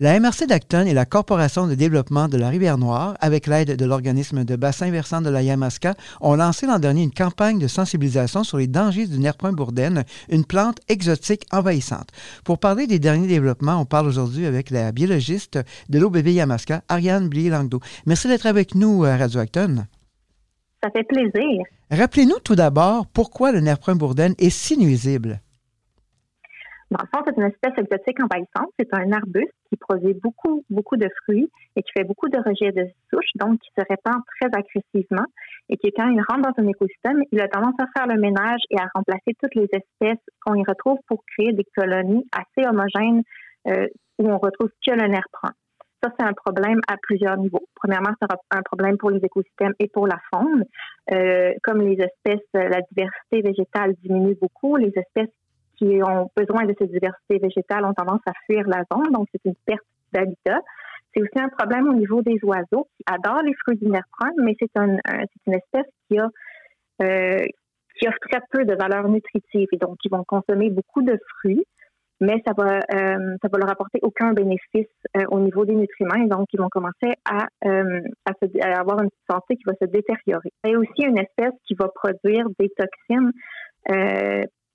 La MRC d'Acton et la Corporation de développement de la Rivière-Noire, avec l'aide de l'organisme de bassin versant de la Yamaska, ont lancé l'an dernier une campagne de sensibilisation sur les dangers du nerf point bourdaine, une plante exotique envahissante. Pour parler des derniers développements, on parle aujourd'hui avec la biologiste de l'OBV Yamaska, Ariane Blier-Langdo. Merci d'être avec nous à Radio Acton. Ça fait plaisir. Rappelez-nous tout d'abord pourquoi le nerf point bourdaine est si nuisible. Dans le fond, c'est une espèce exotique envahissante. C'est un arbuste qui produit beaucoup, beaucoup de fruits et qui fait beaucoup de rejets de souches, donc qui se répand très agressivement et qui, quand il rentre dans un écosystème, il a tendance à faire le ménage et à remplacer toutes les espèces qu'on y retrouve pour créer des colonies assez homogènes euh, où on retrouve que le nerf prend. Ça, c'est un problème à plusieurs niveaux. Premièrement, c'est un problème pour les écosystèmes et pour la faune. Euh, comme les espèces, la diversité végétale diminue beaucoup, les espèces qui ont besoin de cette diversité végétale ont tendance à fuir la zone, donc c'est une perte d'habitat. C'est aussi un problème au niveau des oiseaux qui adorent les fruits nerfron, mais c'est un, une espèce qui a euh, qui offre très peu de valeur nutritive et donc ils vont consommer beaucoup de fruits, mais ça va euh, ça va leur apporter aucun bénéfice euh, au niveau des nutriments et donc ils vont commencer à, à, avoir une santé qui va se détériorer. A aussi une espèce qui va produire des toxines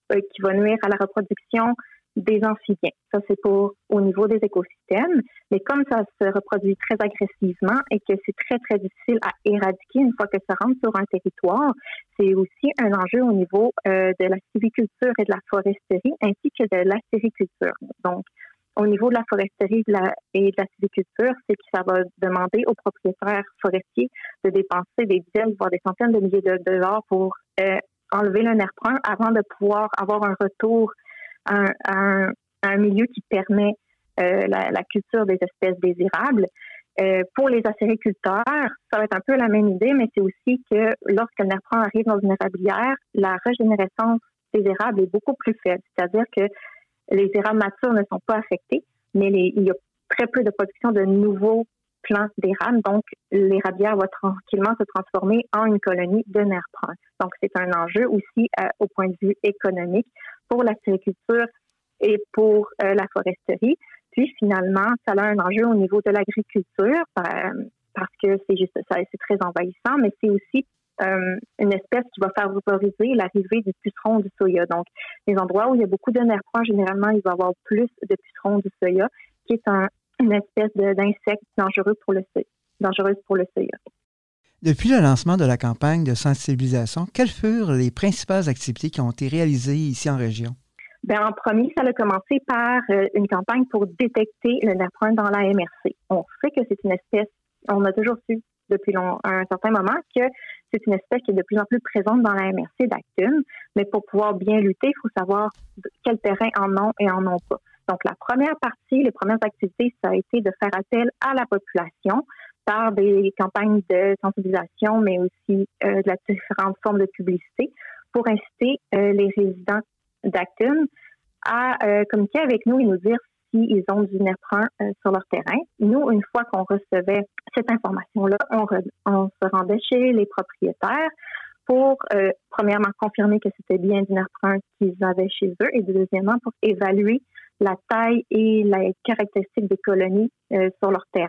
qui va nuire à la reproduction des amphibiens. Ça, c'est pour au niveau des écosystèmes. Mais comme ça se reproduit très agressivement et que c'est très, très difficile à éradiquer une fois que ça rentre sur un territoire, c'est aussi un enjeu au niveau euh, de la civiculture et de la foresterie, ainsi que de la sériculture. Donc, au niveau de la foresterie et de la civiculture, c'est que ça va demander aux propriétaires forestiers de dépenser des dizaines, voire des centaines de milliers de dollars pour euh, enlever le nerf brun avant de pouvoir avoir un retour à un, milieu qui permet euh, la, culture des espèces désirables. Euh, pour les acériculteurs, ça va être un peu la même idée, mais c'est aussi que lorsque le nerf brun arrive dans une érablière, la régénérescence des érables est beaucoup plus faible. C'est-à-dire que les érables matures ne sont pas affectées, mais il y a très peu de production de nouveaux plants d'érable. Donc, l'érablière va tranquillement se transformer en une colonie de nerfs. Donc, c'est un enjeu aussi euh, au point de vue économique pour la sériculture et pour euh, la foresterie. Puis, finalement, ça a un enjeu au niveau de l'agriculture euh, parce que c'est juste ça, c'est très envahissant, mais c'est aussi une espèce qui va favoriser l'arrivée du puceron du soya. Donc, les endroits où il y a beaucoup de nerfs généralement, il va y avoir plus de pucerons du soya, qui est un, une espèce d'insecte dangereux pour le dangereuse pour le soya. Depuis le lancement de la campagne de sensibilisation, quelles furent les principales activités qui ont été réalisées ici en région? Bien, en premier, ça a commencé par euh, une campagne pour détecter le nerfron dans la MRC. On sait que c'est une espèce, on a toujours su depuis un certain moment que c'est une espèce qui est de plus en plus présente dans la MRC d'Actum, mais pour pouvoir bien lutter, il faut savoir quel terrain en ont et en ont pas. Donc, la première partie, les premières activités, ça a été de faire appel à la population par des campagnes de sensibilisation, mais aussi euh, de la différentes formes de publicité pour inciter euh, les résidents d'Acton à euh, communiquer avec nous et nous dire s'ils ont du NEPRAN sur leur terrain. Nous, une fois qu'on recevait cette information-là, on, se rendait chez les propriétaires pour, premièrement, confirmer que c'était bien du NEPRAN qu'ils avaient chez eux et deuxièmement, pour évaluer la taille et les caractéristiques des colonies euh, sur leur terrain.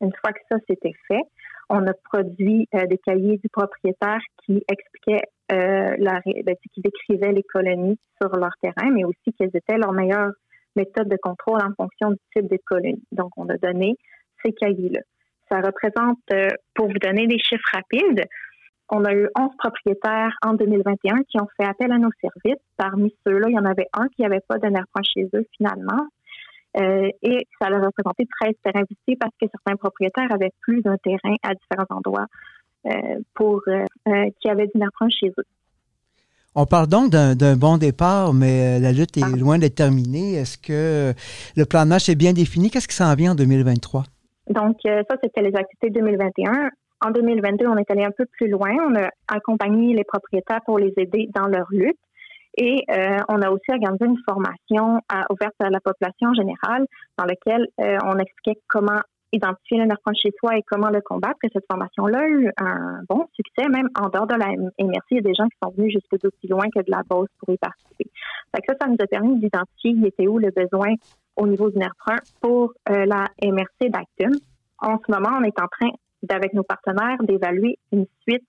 Une fois que ça c'était fait, on a produit euh, des cahiers du propriétaire qui expliquaient euh, la, ben, qui décrivaient les colonies sur leur terrain, mais aussi quelles étaient leurs meilleures méthodes de contrôle en fonction du type de colonie. Donc, on a donné ces cahiers-là. Ça représente, pour vous donner des chiffres rapides, on a eu 11 propriétaires en 2021 qui ont fait appel à nos services. Parmi ceux-là, il y en avait un qui n'avait pas de nerf chez eux finalement. Euh, et ça a représenté 13 terrains visités parce que certains propriétaires avaient plus d'un terrain à différents endroits euh, pour euh, qui avaient du chez eux. On parle donc d'un bon départ, mais la lutte est ah. loin d'être terminée. Est-ce que le plan de match est bien défini? Qu'est-ce qui s'en vient en 2023? Donc, ça, c'était les activités 2021. En 2022, on est allé un peu plus loin. On a accompagné les propriétaires pour les aider dans leur lutte. Et euh, on a aussi organisé une formation ouverte à la population générale dans laquelle euh, on expliquait comment identifier le nerf chez soi et comment le combattre. Et cette formation-là a eu un bon succès, même en dehors de la MRC. Il y a des gens qui sont venus jusque d'aussi loin que de la Beauce pour y participer. Ça, ça nous a permis d'identifier il était où le besoin au niveau du nerf pour euh, la MRC d'Actum. En ce moment, on est en train, avec nos partenaires, d'évaluer une suite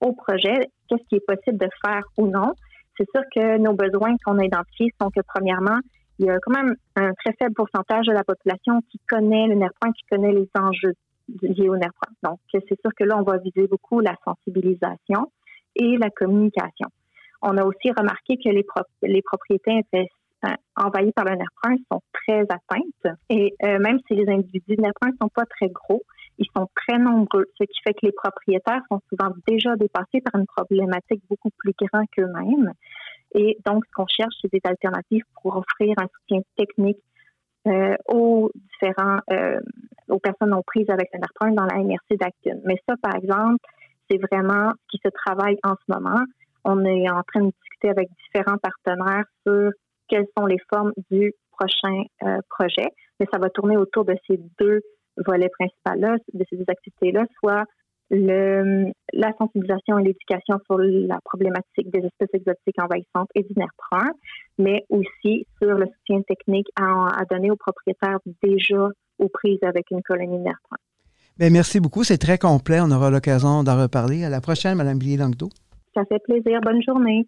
au projet, qu'est-ce qui est possible de faire ou non? C'est sûr que nos besoins qu'on a identifiés sont que, premièrement, il y a quand même un très faible pourcentage de la population qui connaît le nerf qui connaît les enjeux liés au nerf Donc, c'est sûr que là, on va viser beaucoup la sensibilisation et la communication. On a aussi remarqué que les, les propriétés euh, envahies par le nerf sont très atteintes. Et euh, même si les individus nerf ne sont pas très gros, ils sont très nombreux, ce qui fait que les propriétaires sont souvent déjà dépassés par une problématique beaucoup plus grande qu'eux-mêmes. Et donc, ce qu'on cherche, c'est des alternatives pour offrir un soutien technique euh, aux différents euh, aux personnes non prises avec nerf dans la MRC d'Acton. Mais ça, par exemple, c'est vraiment ce qui se travaille en ce moment. On est en train de discuter avec différents partenaires sur quelles sont les formes du prochain euh, projet. Mais ça va tourner autour de ces deux volets principaux-là, de ces deux activités-là, soit le, la sensibilisation et l'éducation sur la problématique des espèces exotiques envahissantes et du nerf brun, mais aussi sur le soutien technique à, donner aux propriétaires déjà aux prises avec une colonie de nerf brun. Bien, merci beaucoup. C'est très complet. On aura l'occasion d'en reparler. À la prochaine, Mme Billy-Langdo. Ça fait plaisir. Bonne journée.